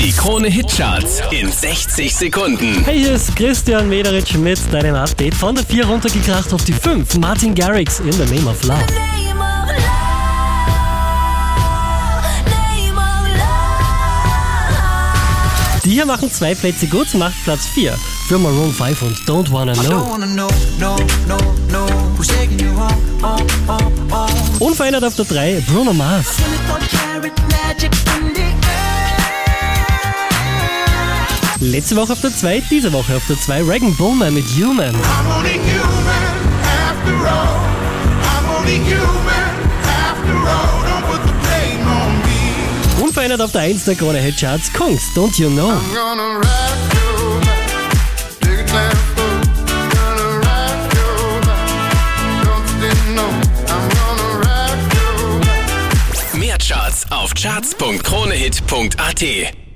Die Krone Hitcharts in 60 Sekunden. Hey, hier ist Christian Mederitsch mit deinem Update. Von der 4 runtergekracht auf die 5. Martin Garrix in the Name of Love. Die hier machen zwei Plätze gut, macht Platz 4 für Maroon 5 und Don't Wanna Know. home, home, home? Unverändert auf der 3 Bruno Mars. Letzte Woche auf der 2, diese Woche auf der 2 Regan Bowman mit Human. I'm only human after all. I'm only human after all. Don't put the blame on me. Unverändert auf der 1 der Krone Hitcharts Kungs, Don't You Know. Mehr Charts auf charts.kronehit.at